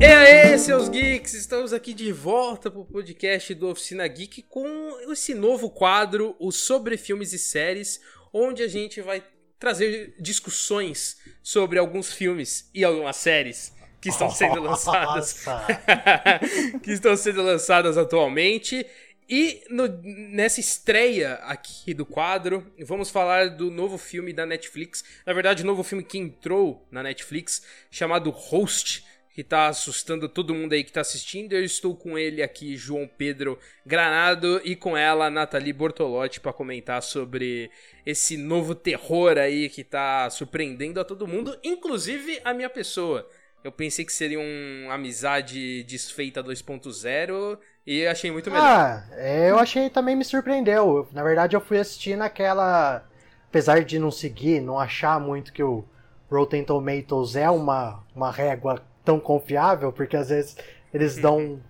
E aí, seus geeks, estamos aqui de volta pro podcast do Oficina Geek com esse novo quadro, o Sobre Filmes e Séries, onde a gente vai trazer discussões sobre alguns filmes e algumas séries que estão sendo lançadas. Que estão sendo lançadas atualmente e no, nessa estreia aqui do quadro, vamos falar do novo filme da Netflix. Na verdade, o novo filme que entrou na Netflix, chamado Host, que tá assustando todo mundo aí que tá assistindo. Eu estou com ele aqui, João Pedro Granado, e com ela, Nathalie Bortolotti, para comentar sobre esse novo terror aí que tá surpreendendo a todo mundo, inclusive a minha pessoa. Eu pensei que seria uma amizade desfeita 2.0 e achei muito melhor. Ah, é, eu achei também me surpreendeu. Na verdade, eu fui assistir naquela. Apesar de não seguir, não achar muito que o Rotten Tomatoes é uma, uma régua tão confiável, porque às vezes eles dão.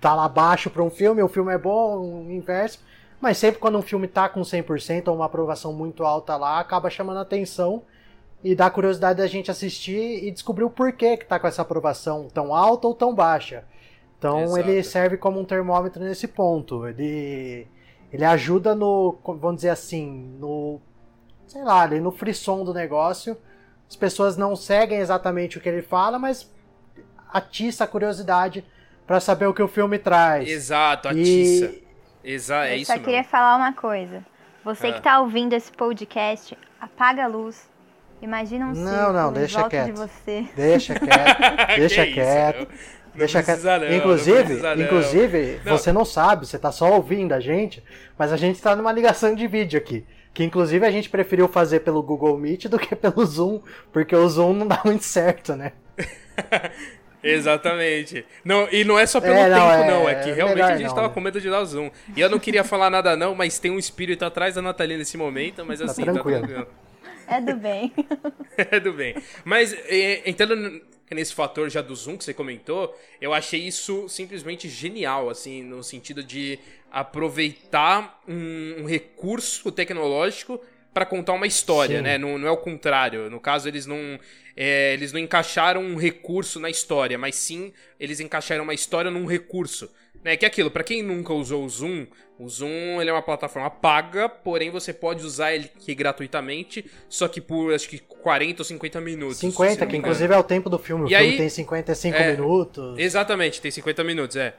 tá lá abaixo para um filme, o filme é bom, o inverso. Mas sempre quando um filme tá com 100% ou uma aprovação muito alta lá, acaba chamando atenção e dá curiosidade da gente assistir e descobrir o porquê que tá com essa aprovação tão alta ou tão baixa. Então Exato. ele serve como um termômetro nesse ponto. Ele, ele ajuda no, vamos dizer assim, no, sei lá, no frisson do negócio. As pessoas não seguem exatamente o que ele fala, mas atiça a curiosidade para saber o que o filme traz. Exato, atiça. E... Exa é Eu só queria falar uma coisa. Você ah. que está ouvindo esse podcast, apaga a luz, Imagina um Não, não, deixa quieto. De você. Deixa quieto. deixa quieto. Deixa quieto. Não, inclusive, não inclusive, não. você não sabe, você tá só ouvindo a gente, mas a gente tá numa ligação de vídeo aqui. Que inclusive a gente preferiu fazer pelo Google Meet do que pelo Zoom, porque o Zoom não dá muito certo, né? Exatamente. Não, e não é só pelo é, não, tempo, é, não. É que realmente a gente não, tava né? com medo de dar o zoom. E eu não queria falar nada, não, mas tem um espírito atrás da Natalia nesse momento, mas tá assim, tá tranquilo. Tá tranquilo. É do bem. é do bem. Mas entrando nesse fator já do Zoom que você comentou, eu achei isso simplesmente genial, assim, no sentido de aproveitar um, um recurso tecnológico para contar uma história, Sim. né? Não, não, é o contrário. No caso, eles não, é, eles não encaixaram um recurso na história, mas sim eles encaixaram uma história num recurso. Né, que é aquilo, para quem nunca usou o Zoom, o Zoom ele é uma plataforma paga, porém você pode usar ele gratuitamente, só que por acho que 40 ou 50 minutos. 50, que inclusive é o tempo do filme. O e filme aí, tem 55 é, minutos. Exatamente, tem 50 minutos, é.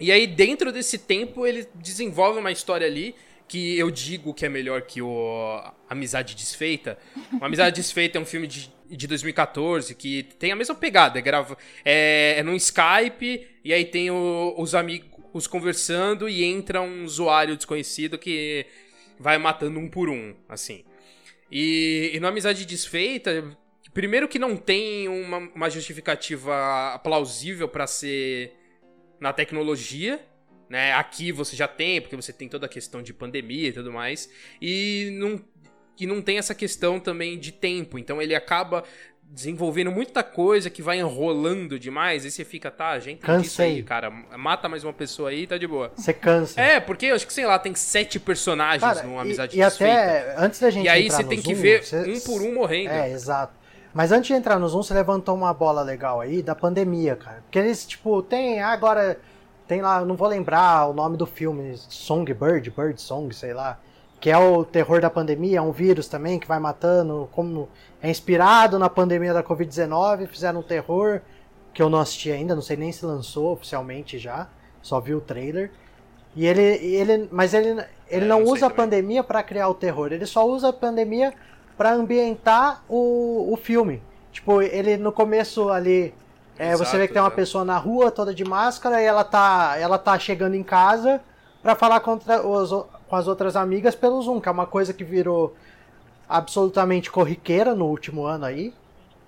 E aí, dentro desse tempo, ele desenvolve uma história ali que eu digo que é melhor que o Amizade Desfeita. O Amizade Desfeita é um filme de, de 2014 que tem a mesma pegada. É, grava, é, é num Skype e aí tem o, os amigos conversando e entra um usuário desconhecido que vai matando um por um, assim. E, e no Amizade Desfeita, primeiro que não tem uma, uma justificativa plausível para ser na tecnologia, né? Aqui você já tem, porque você tem toda a questão de pandemia e tudo mais, e não, e não tem essa questão também de tempo. Então ele acaba desenvolvendo muita coisa que vai enrolando demais, e você fica, tá, gente, Cansei. aí, cara, mata mais uma pessoa aí e tá de boa. Você cansa. É, porque eu acho que, sei lá, tem sete personagens cara, numa amizade E, e até, antes da gente E aí você tem que ver cê, um por um morrendo. É, exato. Mas antes de entrar no Zoom, você levantou uma bola legal aí da pandemia, cara. Porque eles, tipo, tem, agora, tem lá, não vou lembrar o nome do filme, Songbird, Bird Song, sei lá que é o terror da pandemia, é um vírus também que vai matando, como é inspirado na pandemia da Covid-19, fizeram um terror que eu não assisti ainda, não sei nem se lançou oficialmente já, só vi o trailer. E ele, ele mas ele, ele é, não, não usa a pandemia para criar o terror, ele só usa a pandemia para ambientar o, o filme. Tipo, ele no começo ali, é, Exato, você vê que tem uma pessoa na rua toda de máscara e ela tá, ela tá chegando em casa para falar contra os, com as outras amigas pelo Zoom, que é uma coisa que virou absolutamente corriqueira no último ano aí.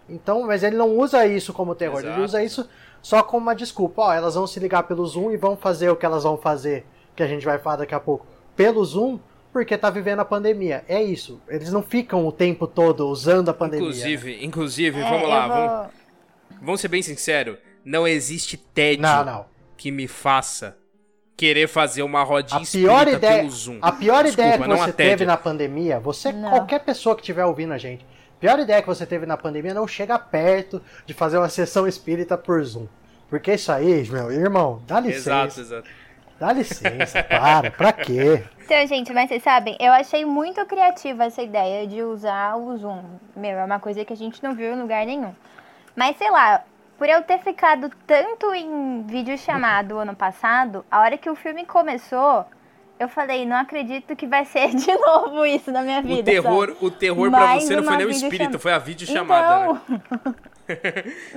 Então, mas ele não usa isso como terror, Exato. ele usa isso só como uma desculpa. Ó, elas vão se ligar pelo Zoom e vão fazer o que elas vão fazer, que a gente vai falar daqui a pouco, pelo Zoom, porque tá vivendo a pandemia. É isso. Eles não ficam o tempo todo usando a pandemia. Inclusive, né? inclusive, é, vamos lá, vou... vamos, vamos ser bem sinceros, não existe tédio não, não. que me faça querer fazer uma rodinha A pior ideia, pelo Zoom. a pior Desculpa, ideia que não você teve na pandemia, você, Não. qualquer pessoa que estiver ouvindo a gente, a pior ideia que você teve na pandemia não chega perto de fazer uma sessão espírita por Zoom. Porque isso aí, meu irmão, dá licença. Exato, exato. Dá licença, para, pra quê? Então, gente, mas vocês sabem, eu achei muito criativa essa ideia de usar o Zoom. Meu, é uma coisa que a gente não viu em lugar nenhum. Mas sei lá, por eu ter ficado tanto em vídeo chamado ano passado, a hora que o filme começou, eu falei, não acredito que vai ser de novo isso na minha vida. O terror, sabe? o terror pra Mais você não foi nem o espírito, foi a videochamada, né? Então...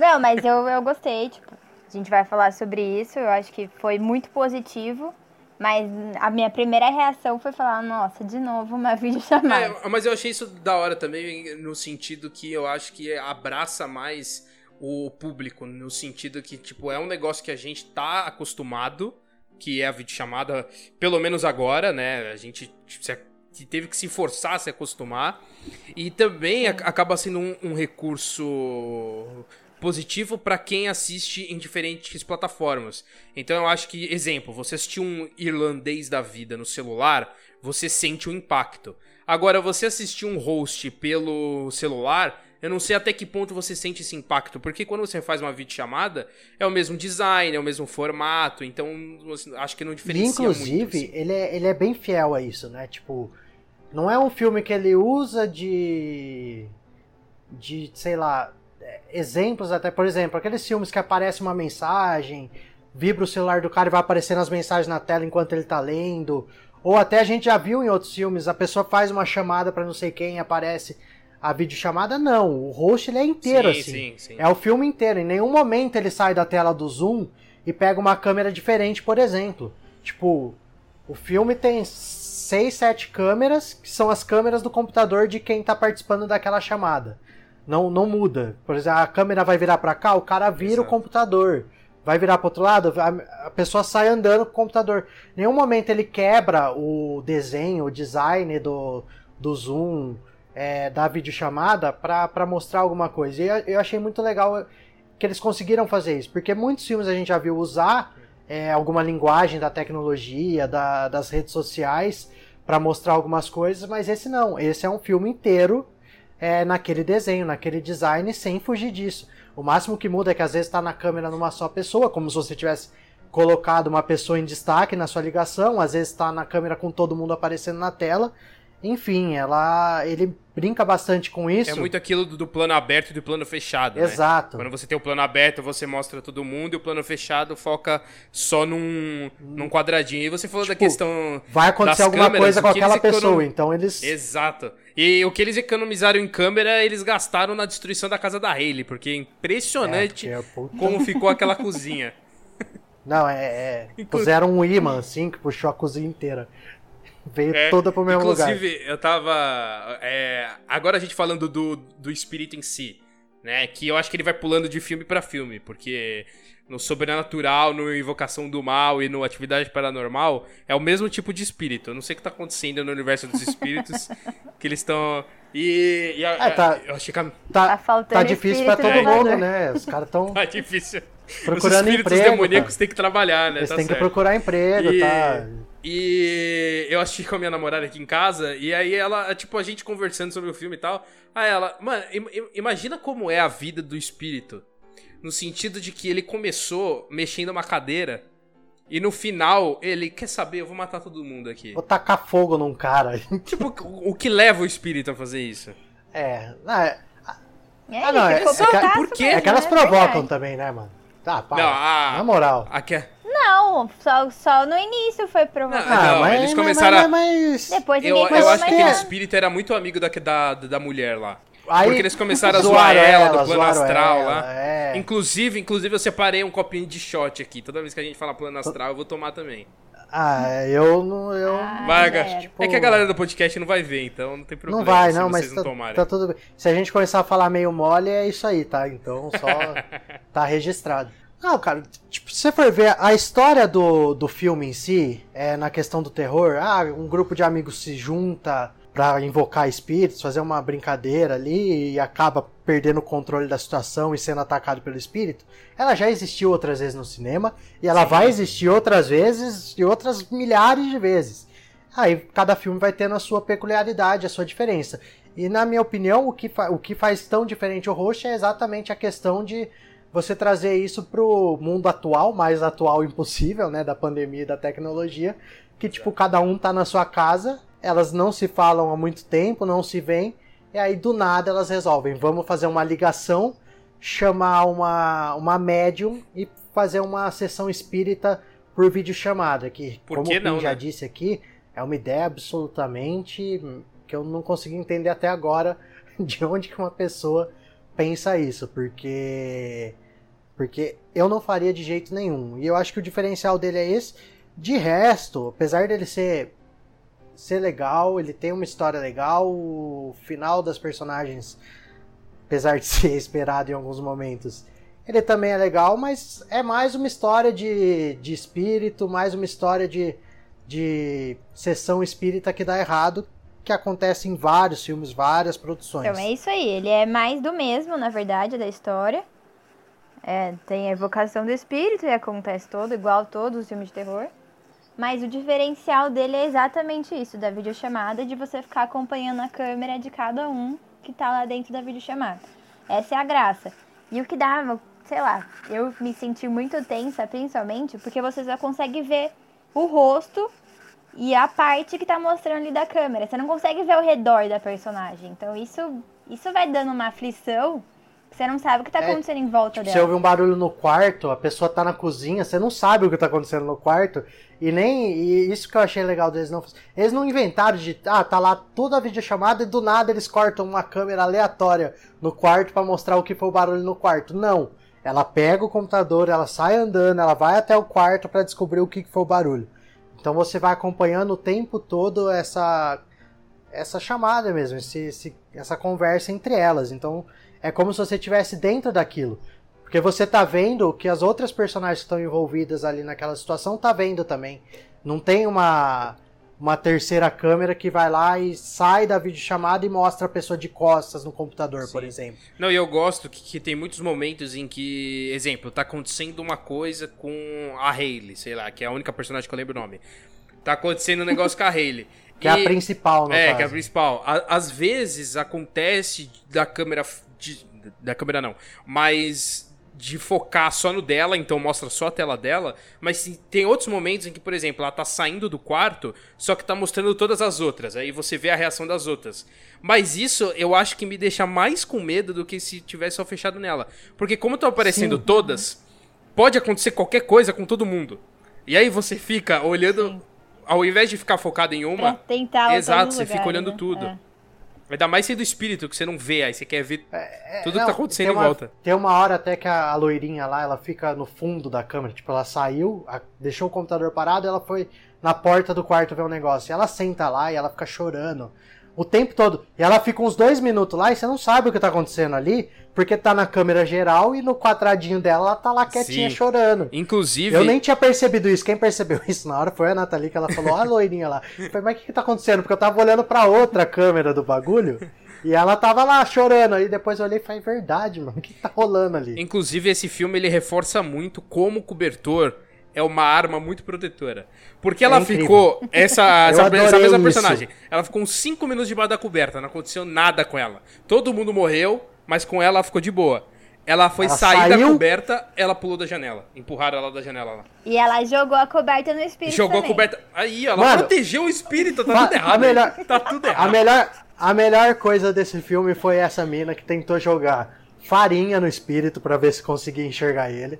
não, mas eu, eu gostei, tipo, a gente vai falar sobre isso, eu acho que foi muito positivo. Mas a minha primeira reação foi falar, nossa, de novo uma videochamada. É, mas eu achei isso da hora também, no sentido que eu acho que abraça mais o público, no sentido que, tipo, é um negócio que a gente tá acostumado, que é a videochamada, pelo menos agora, né? A gente tipo, teve que se forçar a se acostumar. E também ac- acaba sendo um, um recurso positivo para quem assiste em diferentes plataformas. Então eu acho que, exemplo, você assistir um irlandês da vida no celular, você sente o impacto. Agora, você assistir um host pelo celular, eu não sei até que ponto você sente esse impacto, porque quando você faz uma videochamada, é o mesmo design, é o mesmo formato, então você- acho que não E, diferencia inclusive, muito. assim. ele, é, ele é bem fiel a isso, né? Tipo, não é um filme que ele usa de. de, sei lá, é, exemplos até. Por exemplo, aqueles filmes que aparece uma mensagem, vibra o celular do cara e vai aparecendo as mensagens na tela enquanto ele tá lendo. Ou até a gente já viu em outros filmes, a pessoa faz uma chamada pra não sei quem aparece a videochamada. Não, o host ele é inteiro sim, assim. sim, sim. É o filme inteiro. Em nenhum momento ele sai da tela do zoom e pega uma câmera diferente, por exemplo. Tipo, o filme tem seis, sete câmeras, que são as câmeras do computador de quem tá participando daquela chamada. Não, não muda. Por exemplo, a câmera vai virar pra cá, o cara vira Exato. o computador. Vai virar pro outro lado, a, a pessoa sai andando com o computador. Em nenhum momento ele quebra o desenho, o design do, do zoom, é, da videochamada pra mostrar alguma coisa. E eu, achei muito legal que eles conseguiram fazer isso, porque muitos filmes a gente já viu usar é, alguma linguagem da tecnologia, da- das redes sociais, pra mostrar algumas coisas, mas esse não. Esse é um filme inteiro é, naquele desenho, naquele design, sem fugir disso. O máximo que muda é que às vezes está na câmera numa só pessoa, como se você tivesse colocado uma pessoa em destaque na sua ligação, às vezes está na câmera com todo mundo aparecendo na tela. Enfim, ela ele brinca bastante com isso. É muito aquilo do, do plano aberto e do plano fechado, né? Exato. Quando você tem o plano aberto, você mostra todo mundo, e o plano fechado foca só num, num quadradinho. E você falou da Tipo, questão. Vai acontecer alguma câmeras, coisa com aquela pessoa, econom- então eles Exato. E o que eles economizaram em câmera, eles gastaram na destruição da casa da Hayley, porque é impressionante É, porque, puta- como ficou aquela cozinha. Não, é, é puseram um imã assim que puxou a cozinha inteira. Veio É, toda pro mesmo lugar. Inclusive, eu tava. é, agora a gente falando do, do espírito em si, né? Que eu acho que ele vai pulando de filme pra filme, porque no Sobrenatural, no Invocação do Mal e no Atividade Paranormal é o mesmo tipo de espírito. Eu não sei o que tá acontecendo no universo dos espíritos, que eles estão. E, e a- É, tá. eu achei que a- Tá Tá, tá difícil pra todo mundo, né? Os caras estão tá difícil. procurando Os espíritos emprego. demoníacos cara. têm que trabalhar, né? Eles Tá têm que certo. procurar emprego, E, tá? E eu assisti com a minha namorada aqui em casa, e aí ela, tipo, a gente conversando sobre o filme e tal. Aí ela, mano, im- im- imagina como é a vida do espírito. No sentido de que ele começou mexendo uma cadeira, e no final ele, quer saber, eu vou matar todo mundo aqui. Vou tacar fogo num cara. Tipo, o o que leva o espírito a fazer isso? É, não, é, É Ah, não, é- é que- putaço por quê? é que elas né? provocam também, né, mano? Tá, pá. Não, a- Na moral. Aqui é- Não, só, só no início foi provocado. Ah, não, eles começaram a- mas, mas- Depois Eu, ninguém eu falou acho que aquele espírito era muito amigo da, da, da mulher lá. Aí, Porque eles começaram a zoar zoaram ela, do ela, plano astral ela, lá. é. Inclusive, inclusive, eu separei um copinho de shot aqui. Toda vez que a gente fala plano astral, eu vou tomar também. Ah, eu não. Eu... Ah, Vaga. zero. É que a galera do podcast não vai ver, então não tem problema. Não vai, se não, vocês mas não tá, tomarem. tá tudo bem. Se a gente começar a falar meio mole, é isso aí, tá? Então só tá registrado. Não, cara, tipo, se você for ver a história do, do filme em si, é, na questão do terror, ah, um grupo de amigos se junta para invocar espíritos, fazer uma brincadeira ali e acaba perdendo o controle da situação e sendo atacado pelo espírito, ela já existiu outras vezes no cinema e ela Sim. vai existir outras vezes e outras milhares de vezes. Aí cada filme vai tendo a sua peculiaridade, a sua diferença. E na minha opinião, o que, o que faz tão diferente o Roxo é exatamente a questão de você trazer isso pro mundo atual, mais atual impossível, né, da pandemia e da tecnologia, que tipo cada um tá na sua casa elas não se falam há muito tempo, não se veem, e aí do nada elas resolvem, vamos fazer uma ligação, chamar uma, uma médium e fazer uma sessão espírita por videochamada, que, por como que não, já né? disse aqui, é uma ideia absolutamente que eu não consegui entender até agora de onde que uma pessoa pensa isso, porque porque eu não faria de jeito nenhum. E eu acho que o diferencial dele é esse. De resto, apesar dele ser ser legal, ele tem uma história legal, o final das personagens, apesar de ser esperado em alguns momentos, ele também é legal, mas é mais uma história de, de espírito, mais uma história de, de sessão espírita que dá errado, que acontece em vários filmes, várias produções. Então é isso aí, ele é mais do mesmo, na verdade, da história. É, tem a evocação do espírito e acontece todo, igual todos os filmes de terror. Mas o diferencial dele é exatamente isso, da videochamada, de você ficar acompanhando a câmera de cada um que tá lá dentro da videochamada. Essa é a graça. E o que dava, sei lá, eu me senti muito tensa, principalmente, porque você só consegue ver o rosto e a parte que tá mostrando ali da câmera. Você não consegue ver o redor da personagem. Então isso, isso vai dando uma aflição você não sabe o que tá é, acontecendo em volta tipo, dela. Você ouve um barulho no quarto, a pessoa tá na cozinha, você não sabe o que tá acontecendo no quarto. E nem. E isso que eu achei legal deles não. Eles não inventaram de. Ah, tá lá toda a videochamada e do nada eles cortam uma câmera aleatória no quarto para mostrar o que foi o barulho no quarto. Não. Ela pega o computador, ela sai andando, ela vai até o quarto para descobrir o que foi o barulho. Então você vai acompanhando o tempo todo essa essa chamada mesmo, esse, esse, essa conversa entre elas. Então é como se você estivesse dentro daquilo. Porque você tá vendo o que as outras personagens que estão envolvidas ali naquela situação tá vendo também. Não tem uma uma terceira câmera que vai lá e sai da videochamada e mostra a pessoa de costas no computador, Sim. por exemplo. Não, e eu gosto que, que, tem muitos momentos em que, exemplo, tá acontecendo uma coisa com a Hayley, sei lá, que é a única personagem que eu lembro o nome. Tá acontecendo um negócio com a Hayley. Que e, é a principal, no É, caso. que é a principal. às vezes acontece da câmera. De, da câmera não. Mas de focar só no dela, então mostra só a tela dela, mas tem outros momentos em que, por exemplo, ela tá saindo do quarto, só que tá mostrando todas as outras, aí você vê a reação das outras. Mas isso eu acho que me deixa mais com medo do que se tivesse só fechado nela. Porque como estão aparecendo Sim. todas, pode acontecer qualquer coisa com todo mundo. E aí você fica olhando, Sim. ao invés de ficar focado em uma, pra tentar exato, você lugar, fica olhando né? tudo. É. Ainda mais sendo espírito, que você não vê, aí você quer ver é, tudo não, que tá acontecendo uma, em volta. Tem uma hora até que a, a, loirinha lá, ela fica no fundo da câmera, tipo, ela saiu, a, deixou o computador parado, ela foi na porta do quarto ver um negócio. E ela senta lá e ela fica chorando o tempo todo. E ela fica uns dois minutos lá e você não sabe o que tá acontecendo ali, porque tá na câmera geral e no quadradinho dela ela tá lá quietinha Sim. chorando. Inclusive. Eu nem tinha percebido isso. Quem percebeu isso na hora foi a Nathalie, que ela falou, ó a loirinha lá. Eu falei, mas o que, que tá acontecendo? Porque eu tava olhando pra outra câmera do bagulho. E ela tava lá chorando. Aí depois eu olhei e falei, verdade, mano. O que tá rolando ali? Inclusive, esse filme ele reforça muito como o cobertor é uma arma muito protetora. Porque ela É ficou. Essa, essa, essa mesma isso. personagem. Ela ficou uns 5 minutos debaixo da coberta. Não aconteceu nada com ela. Todo mundo morreu, mas com ela ela ficou de boa. Ela foi Ela sair da saiu? coberta, ela pulou da janela. Empurraram ela da janela lá. E ela jogou a coberta no espírito Jogou a também. coberta. Aí, ela Mano, protegeu o espírito, tá tudo errado. a melhor- Tá tudo A errado. melhor, a melhor coisa desse filme foi essa mina que tentou jogar farinha no espírito pra ver se conseguia enxergar ele.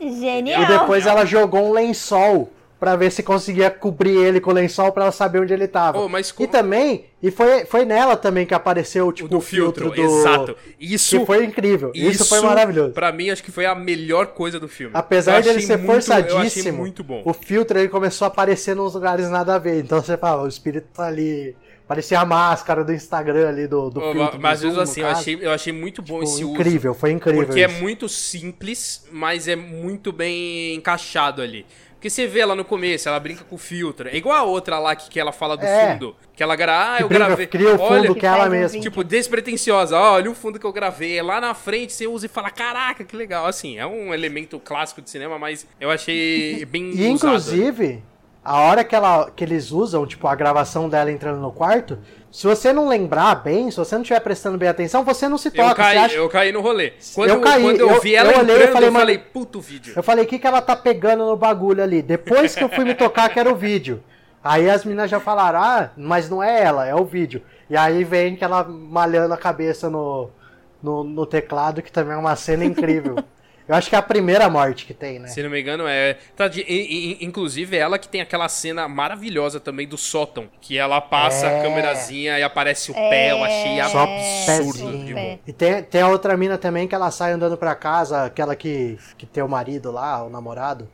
Genial. E depois ela jogou um lençol pra ver se conseguia cobrir ele com o lençol pra ela saber onde ele tava. Oh, mas E como- também, e foi, foi nela também que apareceu tipo, O do o filtro, filtro, do... exato. Isso, Que foi incrível. Isso, foi maravilhoso. Pra mim, acho que foi a melhor coisa do filme. Apesar Eu dele achei ser muito- forçadíssimo, muito bom. o filtro ele começou a aparecer nos lugares nada a ver. Então você fala, o espírito tá ali. Parecia a máscara do Instagram ali do, do filtro. mas mesmo assim, eu achei, eu achei muito bom esse uso. incrível, foi incrível. Porque é isso. muito simples, mas é muito bem encaixado ali. Porque você vê ela no começo, ela brinca com o filtro. É igual a outra lá que, que ela fala do É. fundo. Que ela grava, ah, Que eu brinca, gravei. cria o fundo olha, que é ela mesma. Tipo, despretensiosa. Ó, olha o fundo que eu gravei. Lá na frente você usa e fala, caraca, que legal. Assim, é um elemento clássico de cinema, mas eu achei bem E usado. inclusive, a hora que, ela, que eles usam, tipo, a gravação dela entrando no quarto, se você não lembrar bem, se você não estiver prestando bem atenção, você não se toca. Eu caí, acha... eu caí no rolê. Quando Eu caí, quando eu, eu- vi ela eu olhei e entrando, falei, eu falei, puto vídeo. Eu falei, o que, que ela tá pegando no bagulho ali? Depois que eu fui me tocar, que era o vídeo. Aí as meninas já falaram, ah, mas não é ela, é o vídeo. E aí vem que ela malhando a cabeça no, no, no teclado, que também é uma cena incrível. Eu acho que é a primeira morte que tem, né? Se não me engano, é. Tá de- inclusive, ela que tem aquela cena maravilhosa também do sótão. Que ela passa É. a câmerazinha e aparece o pé. Eu achei Só absurdo. E tem, tem a outra mina também que ela sai andando pra casa, aquela que, que tem o marido lá, o namorado.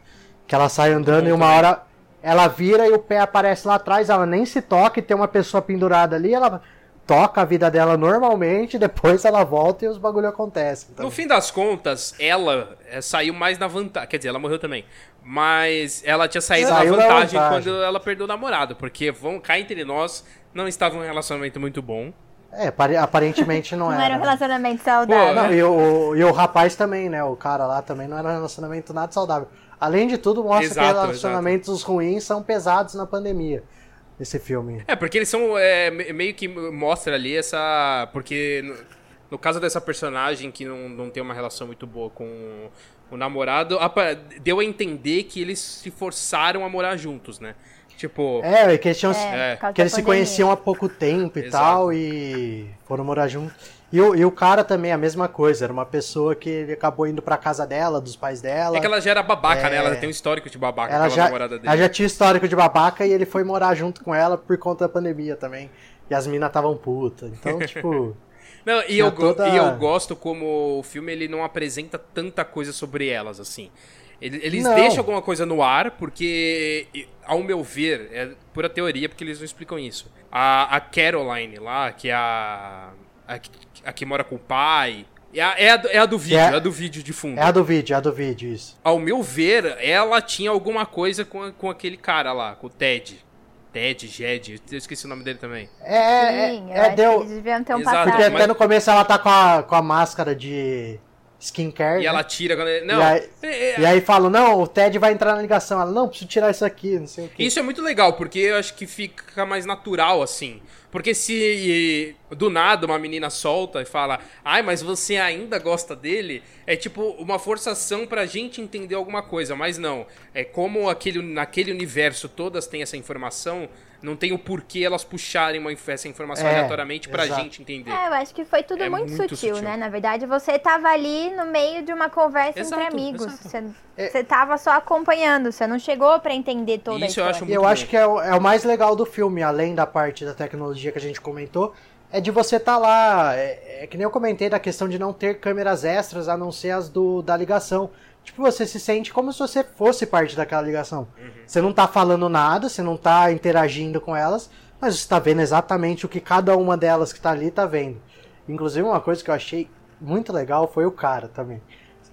Que ela sai andando bom e uma também. hora ela vira e o pé aparece lá atrás, ela nem se toca e tem uma pessoa pendurada ali, ela toca a vida dela normalmente, depois ela volta e os bagulho acontecem. Então, No fim das contas, ela é, saiu mais na vantagem. Quer dizer, ela morreu também. Mas ela tinha saído Saiu na na vantagem, vantagem. quando ela perdeu o namorado. Porque, vão cá entre nós, não estava um relacionamento muito bom. é, pare- aparentemente não, Não era. era um né? relacionamento saudável. Pô, Não, e, o, e o rapaz também, né? O cara lá também não era um relacionamento nada saudável. Além de tudo, mostra Exato, que relacionamentos ruins são pesados na pandemia. Esse filme. É, porque eles são. é, me- meio que mostra ali essa. Porque no, no caso dessa personagem que não, não tem uma relação muito boa com o namorado, deu a entender que eles se forçaram a morar juntos, né? Tipo. É, que eles, tinham, É, causa que eles se pandemia. conheciam há pouco tempo e Exato. tal, e foram morar juntos. E o, e o cara também, a mesma coisa, era uma pessoa que ele acabou indo pra casa dela, dos pais dela. É que ela já era babaca, É. né? Ela tem um histórico de babaca, ela, já, namorada dele. ela já tinha histórico de babaca e ele foi morar junto com ela por conta da pandemia também. E as minas estavam putas. Então, tipo. Não, e eu, toda- e eu gosto como o filme ele não apresenta tanta coisa sobre elas, assim. Ele- Eles Não. deixam alguma coisa no ar, porque, ao meu ver, é pura teoria, porque eles não explicam isso. A, a Caroline lá, que é a, a, que- a que mora com o pai, é a, é a do- é a do vídeo, é- é a do vídeo de fundo. É a do vídeo, é a do vídeo, isso. Ao meu ver, ela tinha alguma coisa com, com aquele cara lá, com o Ted. Ted, Jed, eu esqueci o nome dele também. É, é, Sim, é, que deu. eles deviam ter um Exato, Porque passado. mas- até no começo ela tá com a, com a máscara de skincare. E né? ela tira quando ele. Não, E aí- é- é- E aí falam, não, o Ted vai entrar na ligação. Ela, não, preciso tirar isso aqui, não sei o quê. Isso é muito legal, porque eu acho que fica mais natural, assim. Porque se do nada uma menina solta e fala, ai, mas você ainda gosta dele, é tipo uma forçação pra gente entender alguma coisa, mas não. É como aquele, naquele universo todas têm essa informação, não tem o porquê elas puxarem uma, essa informação É, aleatoriamente pra exato. gente entender. É, eu acho que foi tudo É muito, muito sutil, sutil. né? Na verdade, você tava ali no meio de uma conversa Exato, entre amigos. exato. Você, É. você tava só acompanhando, você não chegou pra entender toda Isso a eu história. acho E muito eu acho que é o, é o mais legal do filme, além da parte da tecnologia que a gente comentou, é de você tá lá. É, é que nem eu comentei da questão de não ter câmeras extras a não ser as do, da ligação. Tipo, você se sente como se você fosse parte daquela ligação. Uhum. Você não tá falando nada, você não tá interagindo com elas, mas você tá vendo exatamente o que cada uma delas que tá ali tá vendo. Inclusive, uma coisa que eu achei muito legal foi o cara também.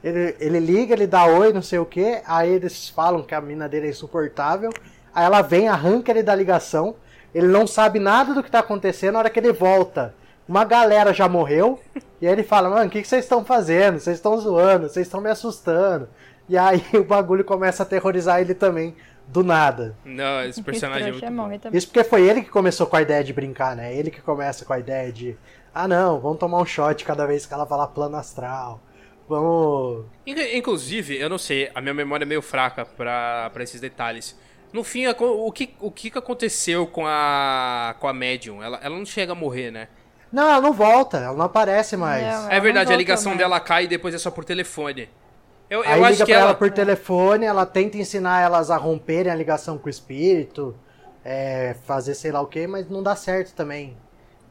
Ele, ele liga, ele dá oi, não sei o que, aí eles falam que a mina dele é insuportável, aí ela vem, arranca ele da ligação, ele não sabe nada do que tá acontecendo, na hora que ele volta, uma galera já morreu, e aí ele fala, mano, o que, que vocês estão fazendo? Vocês estão zoando, vocês estão me assustando. E aí o bagulho começa a aterrorizar ele também, do nada. Não, esse personagem é muito bom. morre também. Isso porque foi ele que começou com a ideia de brincar, né? Ele que começa com a ideia de, ah não, vamos tomar um shot cada vez que ela falar plano astral. Vamos. Inc- Inclusive, eu não sei, a minha memória é meio fraca pra, pra esses detalhes. No fim, o que, o que que aconteceu com a, com a Medium? Ela, ela não chega a morrer, né? Não, ela não volta, ela não aparece mais. Não, É verdade, a ligação mais. dela cai e depois é só por telefone. Eu, Aí eu acho liga que pra ela... ela. por telefone, ela tenta ensinar elas a romperem a ligação com o espírito, é, fazer sei lá o que, mas não dá certo também.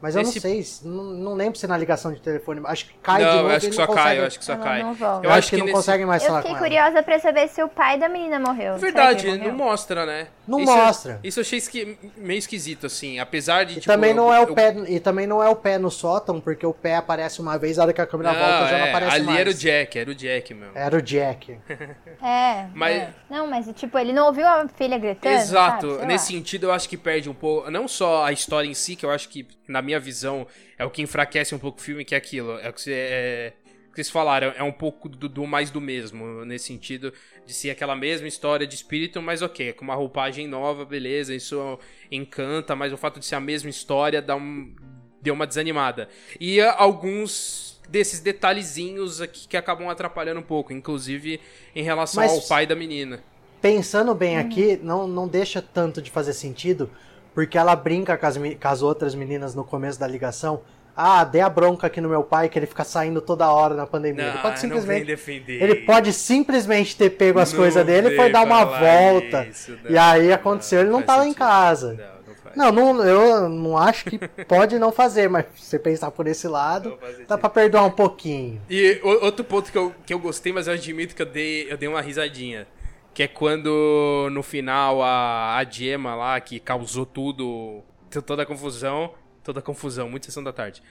Mas eu Esse- não sei, se- não, não lembro se na ligação de telefone. Acho que cai de não, novo eu acho que não só cai, consegue- eu acho que só Ela cai. não volta. Eu, acho que, não nesse- consegue mais Eu falar fiquei com ela. curiosa pra saber se o pai da menina morreu. Que Verdade, ele não morreu? mostra, né? Não Isso- mostra. Isso eu achei esqui- meio esquisito, assim. Apesar de. E tipo, também não eu- é o eu- pé, e também não é o pé no sótão, porque o pé aparece uma vez, a hora que a câmera volta já não é, aparece ali mais. era o Jack, era o Jack, meu. Era o Jack. É, Mas- é. Não, mas tipo, ele não ouviu a filha gritando, Exato. Nesse sentido, eu acho que perde um pouco. Não só a história em si, que eu acho que, na minha visão, é o que enfraquece um pouco o filme, que é aquilo. É o que, você, é, que vocês falaram. É um pouco do, do mais do mesmo. Nesse sentido de ser aquela mesma história de espírito, mas ok, com uma roupagem nova, beleza. Isso encanta, mas o fato de ser a mesma história dá um, deu uma desanimada. E ah, alguns desses detalhezinhos aqui que acabam atrapalhando um pouco, inclusive em relação Mas- ao pai da menina. Pensando bem aqui, não, não deixa tanto de fazer sentido, porque ela brinca com as, com as outras meninas no começo da ligação. Ah, dê a bronca aqui no meu pai, que ele fica saindo toda hora na pandemia. ele pode não simplesmente. defender. Ele pode simplesmente ter pego as Não coisas dele e foi dar uma volta. isso, e não, aí não, aconteceu, ele não tá lá em casa. Não, não faz. Não, não, eu não acho que pode não fazer, mas se você pensar por esse lado, Não dá pra perdoar um pouquinho. E outro ponto que eu, que eu gostei, mas eu admito que eu dei, eu dei uma risadinha. Que é quando no final a, a Gemma lá, que causou tudo, toda a confusão. Toda a confusão, muita sessão da tarde.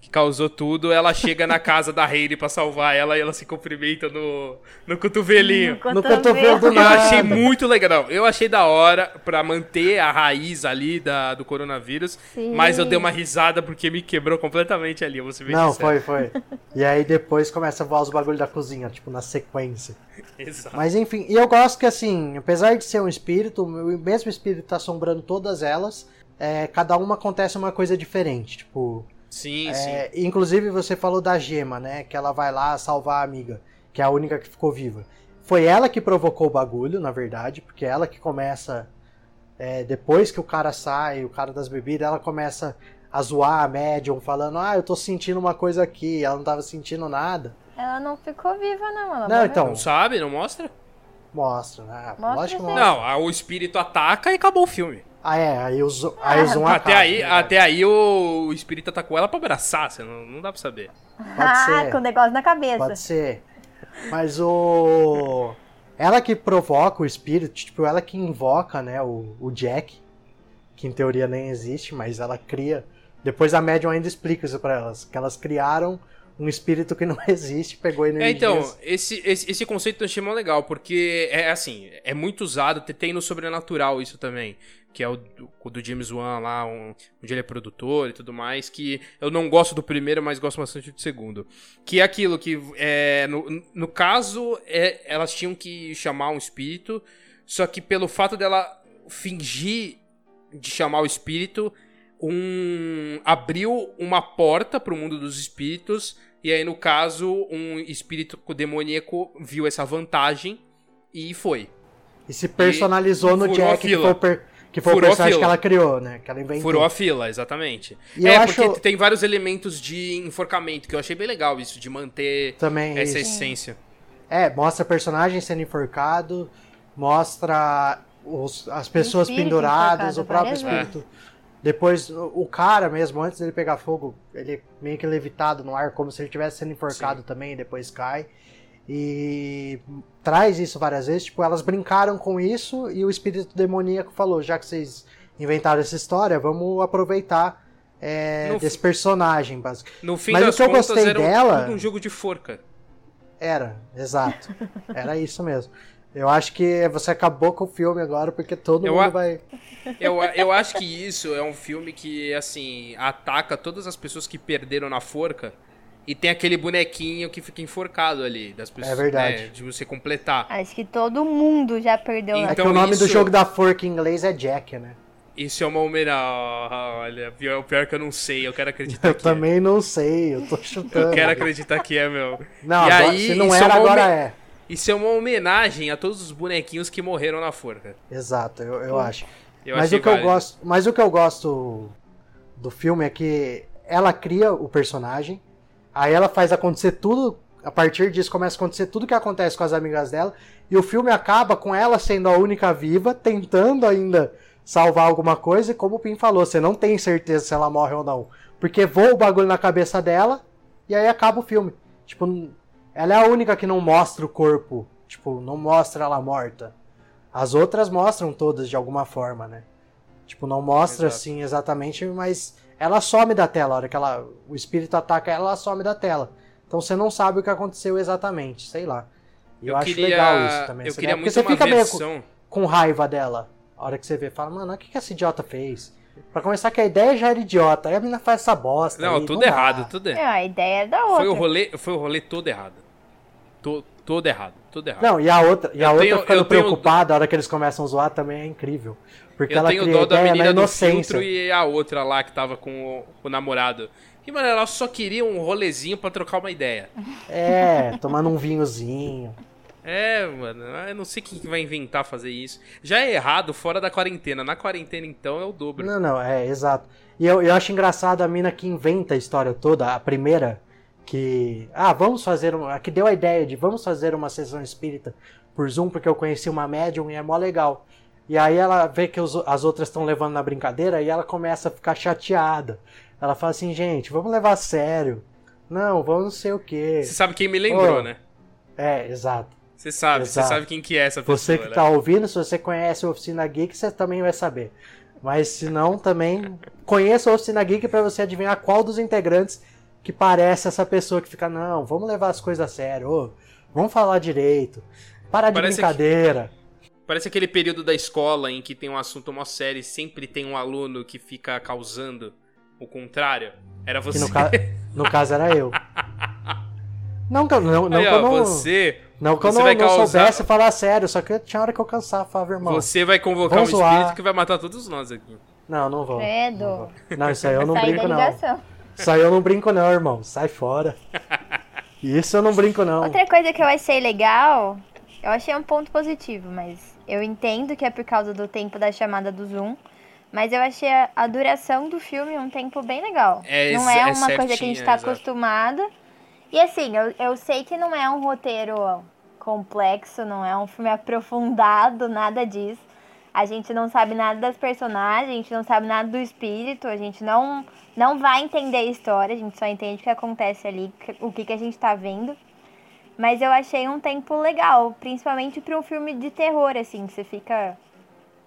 Que causou tudo, ela chega na casa da Hayley pra salvar ela e ela se cumprimenta no, no cotovelinho. No cotovelo do Eu nada. achei muito legal. Não, eu achei da hora pra manter a raiz ali da, do coronavírus. Sim. Mas eu dei uma risada porque me quebrou completamente ali. eu Vou ser bem Não, foi, foi. E aí depois começa a voar os bagulho da cozinha, tipo, na sequência. Exato. Mas enfim, e eu gosto que assim, apesar de ser um espírito, o mesmo espírito tá assombrando todas elas, é, cada uma acontece uma coisa diferente. Tipo, Sim, sim. é, inclusive você falou da gema, né? Que ela vai lá salvar a amiga, que é a única que ficou viva. Foi ela que provocou o bagulho, na verdade, porque é ela que começa. é, depois que o cara sai, o cara das bebidas, ela começa a zoar a médium, falando: Ah, eu tô sentindo uma coisa aqui, ela não tava sentindo nada. Ela não ficou viva, não. Ela Não, então- Não sabe? Não mostra? Mostra, né? Mostra Lógico que sim. mostra. Não, o espírito ataca e acabou o filme. Ah, é, aí o, zo- aí o zoom até, acaba, aí, verdade. até aí o, o espírito atacou ela pra abraçar, você não, não dá pra saber. Pode ah, ser. com o negócio na cabeça. Pode ser. Mas o. Ela que provoca o espírito, tipo, ela que invoca, né, o, o Jack, que em teoria nem existe, mas ela cria. Depois a médium ainda explica isso pra elas, que elas criaram um espírito que não existe, pegou É, energias. então, esse, esse, esse conceito eu achei mó legal, porque é assim, é muito usado, te- tem no sobrenatural isso também, que é o do, o do James Wan lá, um- onde ele é produtor e tudo mais, que eu não gosto do primeiro, mas gosto bastante do segundo. Que é aquilo que, é, no, no caso, é, elas tinham que chamar um espírito, só que pelo fato dela fingir de chamar o espírito, um abriu uma porta pro mundo dos espíritos e aí no caso um espírito demoníaco viu essa vantagem e foi. E se personalizou e no Jack, que foi o, per- que foi o Furou a personagem fila. que ela criou, né? Que ela inventou. Furou a fila, exatamente. E é, eu porque acho- tem vários elementos de enforcamento que eu achei bem legal isso de manter Também essa isso. essência. É, mostra personagem sendo enforcado, mostra os- as pessoas penduradas, o próprio espírito. Depois, o o cara mesmo, antes dele pegar fogo, ele meio que levitado no ar, como se ele estivesse sendo enforcado Sim. também, e depois cai. E traz isso várias vezes, tipo, elas brincaram com isso e o espírito demoníaco falou, já que vocês inventaram essa história, vamos aproveitar é, desse personagem, basicamente. No fim Mas das o que eu gostei era dela- um jogo de forca. Era, exato. Era isso mesmo. Eu acho que você acabou com o filme agora, porque todo Eu mundo a- vai. Eu, eu acho que isso é um filme que, assim, ataca todas as pessoas que perderam na forca e tem aquele bonequinho que fica enforcado ali, das pessoas, É verdade. né, de você completar. Acho que todo mundo já perdeu Então, É que o nome do isso- jogo da forca em inglês é Jack, né? Isso é uma homenagem. Olha, pior, pior que eu não sei, eu quero acreditar Eu que também não sei, eu tô é. chutando. Eu quero acreditar que é, meu. Não, E agora, aí, se não é era, uma agora homen- é. Isso é uma homenagem a todos os bonequinhos que morreram na forca. Exato, eu, eu acho. Eu mas o que eu gosto, mas o que eu gosto do filme é que ela cria o personagem, aí ela faz acontecer tudo, a partir disso começa a acontecer tudo que acontece com as amigas dela, e o filme acaba com ela sendo a única viva, tentando ainda salvar alguma coisa, e como o Pim falou, você não tem certeza se ela morre ou não. Porque voa o bagulho na cabeça dela e aí acaba o filme. Tipo, ela é a única que não mostra o corpo. Tipo, não mostra ela morta. As outras mostram todas de alguma forma, né? Tipo, não mostra Exato. assim exatamente, mas ela some da tela. A hora que ela, o espírito ataca ela, ela some da tela. Então você não sabe o que aconteceu exatamente, sei lá. E eu, acho legal isso também. Eu queria muito porque você uma fica meio com, versão. com raiva dela. A hora que você vê, fala, mano, o que, que essa idiota fez? Pra começar, que a ideia já era idiota. Aí a menina faz essa bosta. Não, aí, tudo dá. errado, tudo errado. Não, a ideia é da outra. Foi o rolê, foi o rolê todo errado. To- todo errado, tudo errado. Não, e a outra, e a Eu outra tenho- ficando tenho- preocupada a hora que eles começam a zoar também é incrível. Porque eu ela tenho cria dó da ideia na menina do filtro e a outra lá que tava com o, o namorado. E, mano, ela só queria um rolezinho pra trocar uma ideia. É, tomando um vinhozinho. É, mano, eu não sei quem que vai inventar fazer isso. Já é errado fora da quarentena. Na quarentena, então, é o dobro. Não, não, é, exato. E eu, eu acho engraçado a mina que inventa a história toda, a primeira, que. Ah, vamos fazer uma. Que deu a ideia de vamos fazer uma sessão espírita por Zoom, porque eu conheci uma médium e é mó legal. E aí ela vê que os- as outras estão levando na brincadeira e ela começa a ficar chateada. Ela fala assim, gente, vamos levar a sério. Não, vamos não sei o quê. Você sabe quem me lembrou, né? É, exato. Você sabe, você Exato. sabe quem que é essa pessoa, Você que né? tá ouvindo, se você conhece a Oficina Geek, você também vai saber. Mas se não, também conheça a Oficina Geek pra você adivinhar qual dos integrantes que parece essa pessoa que fica, não, vamos levar as coisas a sério, ô, vamos falar direito, para de Parece que- brincadeira. Parece aquele período da escola em que tem um assunto mó sério e sempre tem um aluno que fica causando o contrário. Era Que você. no, ca- no caso era eu. Não, que não, não Aí, que ó, eu não, você, não, que eu não, vai não causar- soubesse falar sério, só que tinha hora que eu cansava, irmão. você vai convocar um Vamos zoar. espírito que vai matar todos nós aqui. Não, não vou. Credo. Não, vou. não, isso aí eu não brinco, não. Isso aí eu não brinco não, irmão. Sai fora. Isso eu não brinco não. Outra coisa que eu achei legal, eu achei um ponto positivo, mas eu entendo que é por causa do tempo da chamada do Zoom. Mas eu achei a, a duração do filme um tempo bem legal. É não ex- é é uma coisa que a gente tá exato. acostumada. E assim, eu, eu sei que não é um roteiro complexo, não é um filme aprofundado, nada disso. A gente não sabe nada das personagens, a gente não sabe nada do espírito, a gente não, não vai entender a história, a gente só entende o que acontece ali, o que, que a gente tá vendo. Mas eu achei um tempo legal, principalmente para um filme de terror, assim, que você fica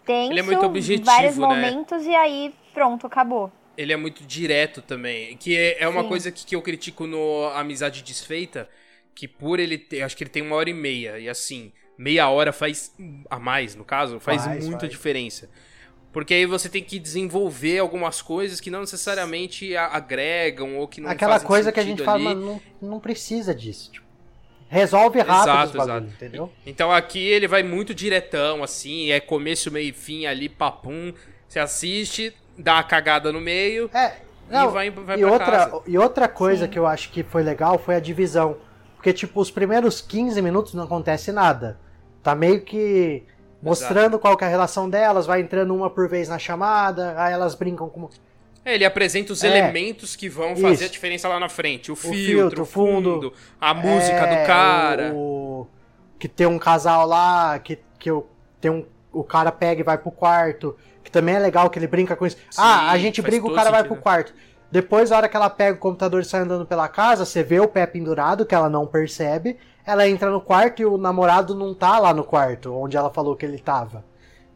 tenso, Ele é muito objetivo, vários né? momentos e aí pronto, acabou. Ele é muito direto também. Que é, é uma Sim. coisa que, que eu critico no Amizade Desfeita. Que por ele ter. Acho que ele tem uma hora e meia. E assim, meia hora faz. A mais, no caso, faz, Faz, muita faz. diferença. Porque aí você tem que desenvolver algumas coisas que não necessariamente a- agregam ou que não Aquela fazem coisa que a gente fala, ali. mano, não, não precisa disso. tipo, resolve rápido Exato, os bagulho, exato. entendeu? Então aqui ele vai muito diretão, assim, é começo, meio e fim ali, papum. Você assiste, dá uma cagada no meio É, não, e vai, vai e, pra outra, casa. e outra coisa Sim. que eu acho que foi legal foi a divisão. Porque, tipo, os primeiros 15 minutos não acontece nada. Tá meio que mostrando qual que é a relação delas, vai entrando uma por vez na chamada, aí elas brincam com. É, ele apresenta os É. elementos que vão fazer Isso. a diferença lá na frente. O filtro, filtro, o fundo, fundo, a música É, do cara. o- que tem um casal lá, que, que o, tem um, o cara pega e vai pro quarto. Que também é legal que ele brinca com isso. Sim, ah, a gente briga, o cara vai pro quarto. Depois, a hora que ela pega o computador e sai andando pela casa, você vê o pé pendurado, que ela não percebe. Ela entra no quarto e o namorado não tá lá no quarto, onde ela falou que ele tava.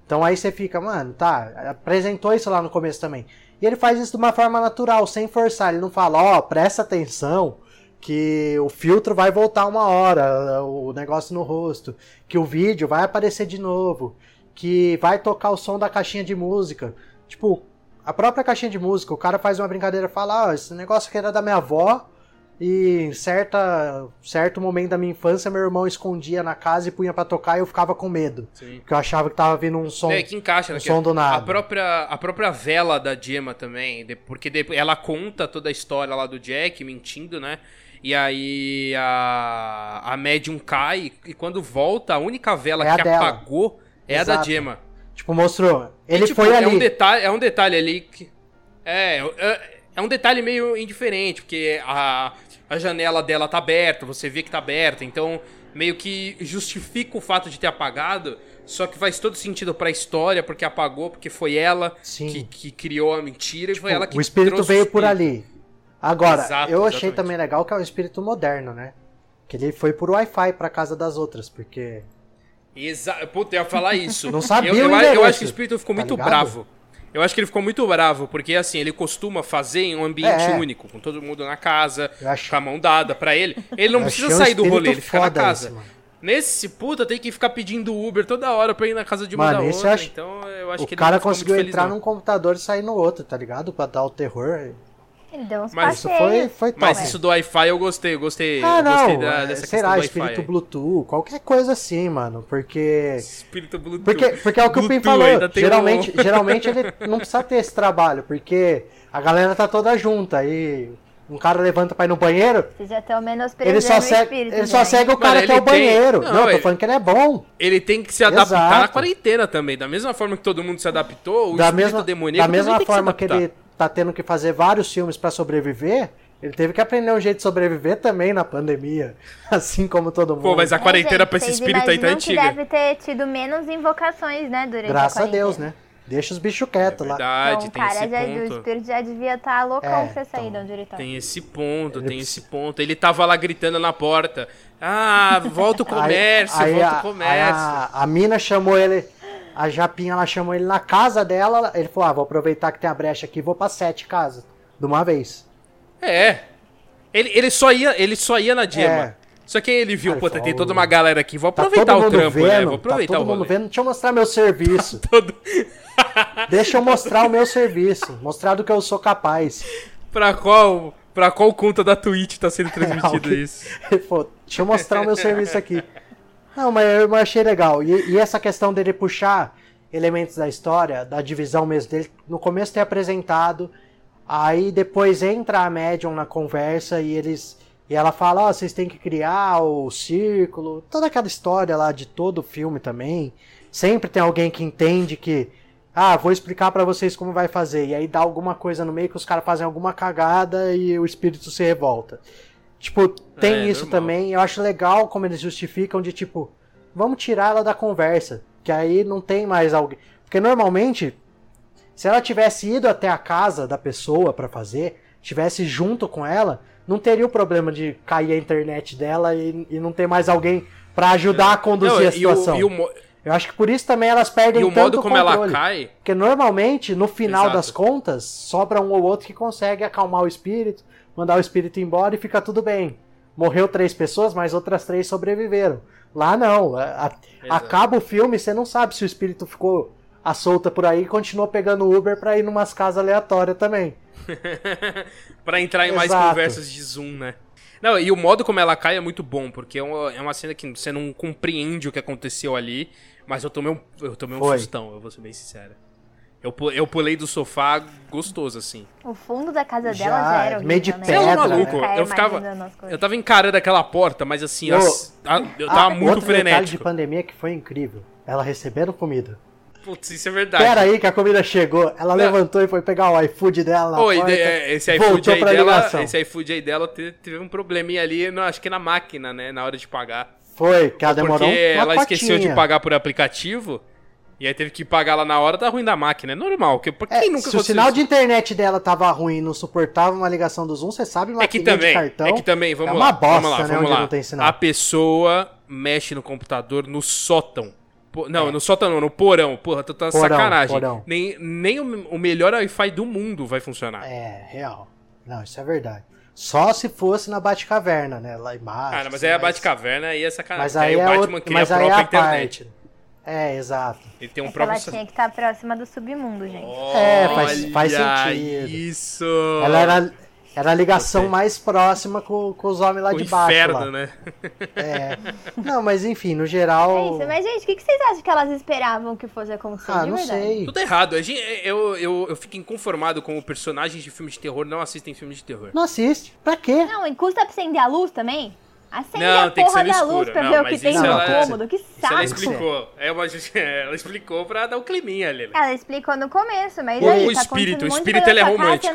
Então aí você fica, mano, tá, apresentou isso lá no começo também. E ele faz isso de uma forma natural, sem forçar. Ele não fala, ó, presta atenção que o filtro vai voltar uma hora, o negócio no rosto, que o vídeo vai aparecer de novo, que vai tocar o som da caixinha de música. Tipo, a própria caixinha de música, o cara faz uma brincadeira, fala, ó, esse negócio aqui era da minha avó, e em certa, certo momento da minha infância, meu irmão escondia na casa e punha pra tocar e eu ficava com medo. Sim. Porque eu achava que tava vindo um som. É, que encaixa, né? um que som do nada. A própria, a própria vela da Gemma também, porque ela conta toda a história lá do Jack, mentindo, né? E aí a, a médium cai e quando volta, a única vela É que apagou é a da Exato. Gemma. Tipo, mostrou. Ele E, tipo, foi é ali. Um detalhe, é um detalhe ali que. É, é, é um detalhe meio indiferente, porque a, a janela dela tá aberta, você vê que tá aberta, então meio que justifica o fato de ter apagado, só que faz todo sentido pra história, porque apagou, porque foi ela que, que criou a mentira e foi ela que o espírito veio por ali. Agora, Exato, eu achei exatamente. também legal que é um espírito moderno, né? Que ele foi por Wi-Fi pra casa das outras, porque. Exa Puta, eu ia falar isso. Não sabia eu, eu, eu acho que o espírito ficou tá muito ligado? bravo. Eu acho que ele ficou muito bravo, porque assim, ele costuma fazer em um ambiente É. único, com todo mundo na casa, acho- com a mão dada pra ele. Ele não Eu precisa sair do rolê, ele fica na casa. mano. Nesse puta tem que ficar pedindo Uber toda hora pra ir na casa de uma Mano, da outra. acho- Então eu acho O que ele cara não ficou conseguiu feliz, entrar não. num computador e sair no outro, tá ligado? Pra dar o terror. Deu uns Mas Isso foi, foi top. Mas isso do Wi-Fi eu gostei, eu gostei. Ah, eu não. gostei da, é, dessa sei questão lá, espírito Bluetooth, qualquer coisa assim, mano. Porque. Espírito Bluetooth. Porque, porque é o que o Pim Bluetooth, falou. Geralmente, um- geralmente ele não precisa ter esse trabalho, porque a galera tá toda junta. Aí um cara levanta pra ir no banheiro, Vocês já menosprezando ele só segue, espírito. ele só segue o cara Mano, que é o tem- banheiro. Não, Não, eu tô ele- falando que ele é bom. Ele tem que se adaptar Exato. na quarentena também. Da mesma forma que todo mundo se adaptou, o Da espírito mesma, demoníaco da mesma que forma que, adaptar. ele tá tendo que fazer vários filmes pra sobreviver, ele teve que aprender um jeito de sobreviver também na pandemia. Assim como todo mundo. Pô, mas a É, quarentena gente, pra esse espírito aí tá antiga. deve ter tido menos invocações, né, durante Graças a a Deus, né? Deixa os bichos quietos lá. Verdade, Então, o tem cara esse já, o ponto. espírito já devia estar loucão É, pra sair então. de onde ele tá. Tem esse ponto, Ele tem precisa- esse ponto. Ele tava lá gritando na porta. Ah, volta o comércio, Aí- aí volta a- o comércio. aí a, a mina chamou ele, a Japinha, ela chamou ele na casa dela. Ele falou: Ah, vou aproveitar que tem a brecha aqui, vou pra sete casas. De uma vez. É. Ele, ele, só ia, ele só ia na Gemma. É. Só que ele viu, pô, falou, tem "Ô, toda uma galera aqui, vou Tá aproveitar todo o mundo trampo, né? vendo, Vou aproveitar tá todo o mundo vendo. Deixa eu mostrar meu serviço. Todo- Deixa eu mostrar o meu serviço. Mostrar do que eu sou capaz. pra qual, pra qual conta da Twitch tá sendo transmitido alguém- isso? Ele falou, deixa eu mostrar o meu serviço aqui. Não, mas eu achei legal. E, e essa questão dele puxar elementos da história, da divisão mesmo dele, no começo ter apresentado, aí depois entra a médium na conversa e eles. E ela fala, ó, vocês têm que criar o círculo, toda aquela história lá de todo o filme também. Sempre tem alguém que entende que, ah, vou explicar pra vocês como vai fazer. E aí dá alguma coisa no meio que os caras fazem alguma cagada e o espírito se revolta. Tipo, tem É, isso normal. também. Eu acho legal como eles justificam de tipo, vamos tirar ela da conversa. Que aí não tem mais alguém. Porque normalmente, se ela tivesse ido até a casa da pessoa pra fazer, tivesse junto com ela, não teria o problema de cair a internet dela e, e não ter mais alguém pra ajudar a conduzir Não, a e o- situação. E o, Eu acho que por isso também elas perdem e o tanto modo como ela controle. cai. Porque normalmente, no final Exato. das contas, sobra um ou outro que consegue acalmar o espírito, mandar o espírito embora e fica tudo bem. Morreu três pessoas, mas outras três sobreviveram. Lá não. a- acaba o filme, você não sabe se o espírito ficou à solta por aí e continuou pegando Uber pra ir numas casas aleatórias também. pra entrar em mais Exato. conversas de Zoom, né? Não, e o modo como ela cai é muito bom, porque é uma, é uma cena que você não compreende o que aconteceu ali, mas eu tomei um, eu tomei um Foi. sustão, eu vou ser bem sincero. Eu, eu pulei do sofá gostoso, assim. O fundo da casa Já, dela já era horrível, meio de né? É Pedra, maluco, Ficar eu ficava... coisas. Eu tava encarando aquela porta, mas assim, as- a- eu Ah, tava muito outro detalhe de frenético. pandemia que foi incrível. Ela recebendo comida. Putz, isso é verdade. Pera aí que a comida chegou. Ela levantou e foi pegar o iFood dela na Oi, porta. esse voltou iFood aí pra dela, ligação. esse iFood aí dela te- teve um probleminha ali, acho que na máquina, né, na hora de pagar. Foi, que ela demorou Porque uma ela esqueceu de pagar por aplicativo, e aí teve que pagar lá na hora, tá ruim da máquina. É normal, que, pra É, quem nunca se o sinal isso? de internet dela tava ruim e não suportava uma ligação do Zoom, você sabe, É que também, de cartão. é que também, vamos é lá, uma bosta, vamos lá, né, vamos lá. não tem sinal. A pessoa mexe no computador no sótão. Não, no sótão não, no porão. Porra, tu tá É. Porão, sacanagem. porão. Nem, nem o, o melhor Wi-Fi do mundo vai funcionar. É, real. Não, isso é verdade. Só se fosse na Batcaverna, né, lá embaixo. Ah, não, mas assim, aí a Batcaverna aí é sacanagem. Mas porque aí, o é Batman outra- cria a aí é própria a internet. parte. É, exato. Ele tem um É que ela próprio... tinha que estar próxima do submundo, gente. É, faz- faz Olha sentido. Isso! Ela era, era a ligação Gostei. mais próxima com, com os homens lá o de baixo. inferno, lá. né? É. Não, mas enfim, no É geral. isso, mas gente, o que, que vocês acham que elas esperavam que fosse acontecer ah, de não verdade? sei. Tudo errado. Eu, eu, eu fico inconformado com personagens de filmes de terror não assistem filmes de terror. Não assiste. Pra quê? Não, e custa pra acender a luz também? Acende Não, a tem que porra da luz escuro. pra Não, ver o mas que tem isso no ela- cômodo. Que Isso ela saco. explicou. É uma, ela explicou pra dar o climinha ali. né? Ela explicou no começo, mas O, aí o tá espírito, o um espírito ele é casa, romântico.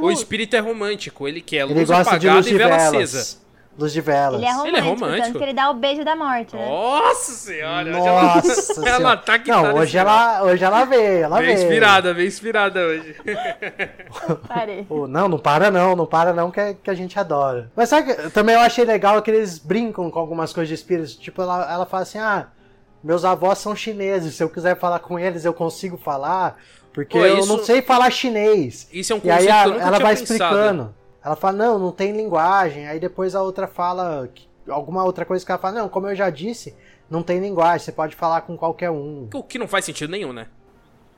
O luz. espírito é romântico, ele quer luz Ele gosta de apagada luz e vela velas. acesa. Luz de velas. Ele é romântico, Ele é romântico. tanto que ele dá o beijo da morte, né? Nossa senhora! hoje Nossa ela, ela senhora. tá que Não, tá hoje ela, hoje ela veio, ela veio. inspirada, bem inspirada hoje. Parei. Não, não para não, não para não, que, é- que a gente adora. Mas sabe que também eu achei legal que eles brincam com algumas coisas de espíritos. Tipo, ela, ela fala assim, ah, meus avós são chineses, se eu quiser falar com eles, eu consigo falar, porque Pô, eu isso- não sei falar chinês. Isso é um E aí conceito a- que eu nunca ela tinha vai pensado. explicando. Ela fala, não, não tem linguagem. Aí depois a outra fala que- alguma outra coisa que ela fala, não, como eu já disse, não tem linguagem, você pode falar com qualquer um. O que não faz sentido nenhum, né?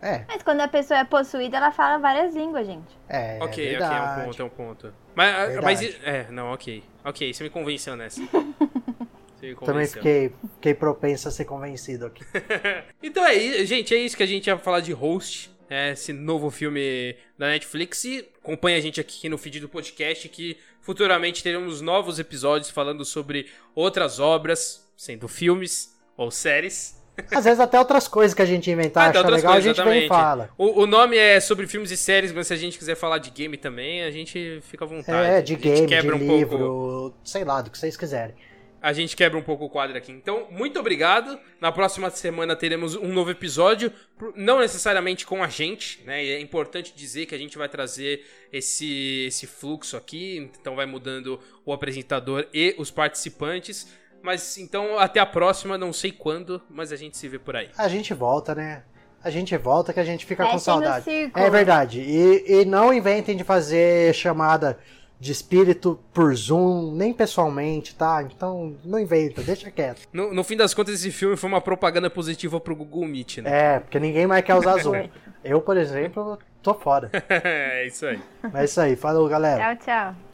É, Mas quando a pessoa é possuída, ela fala várias línguas, gente. é, ok, ok, é verdade. um ponto, é um ponto. Mas, Verdade. mas. É, não, ok. Ok, você me convenceu nessa. Você me Também convenceu. fiquei, fiquei propenso a ser convencido aqui. Então é isso, gente, é isso que a gente ia falar de Host, é, esse novo filme da Netflix. E acompanha a gente aqui no feed do podcast que futuramente teremos novos episódios falando sobre outras obras, sendo filmes ou séries. Às vezes até outras coisas que a gente inventar, Ah, outras legal, coisas, a gente vem exatamente. fala. O, o nome é sobre filmes e séries, mas se a gente quiser falar de game também, a gente fica à vontade. É, de game, de um livro, pouco. sei lá, do que vocês quiserem. A gente quebra um pouco o quadro aqui. Então, muito obrigado. Na próxima semana teremos um novo episódio, não necessariamente com a gente, né? E é importante dizer que a gente vai trazer esse, esse fluxo aqui, então vai mudando o apresentador e os participantes. Mas então, até a próxima, não sei quando, mas a gente se vê por aí. A gente volta, né? A gente volta que a gente fica com Fechem no saudade. É verdade. E, e não inventem de fazer chamada de espírito por Zoom, nem pessoalmente, tá? Então não inventa, deixa quieto. No, no fim das contas, esse filme foi uma propaganda positiva pro Google Meet, né? É, porque ninguém mais quer usar Zoom. Eu, por exemplo, tô fora. é isso aí. Mas é isso aí, falou galera. Tchau, tchau.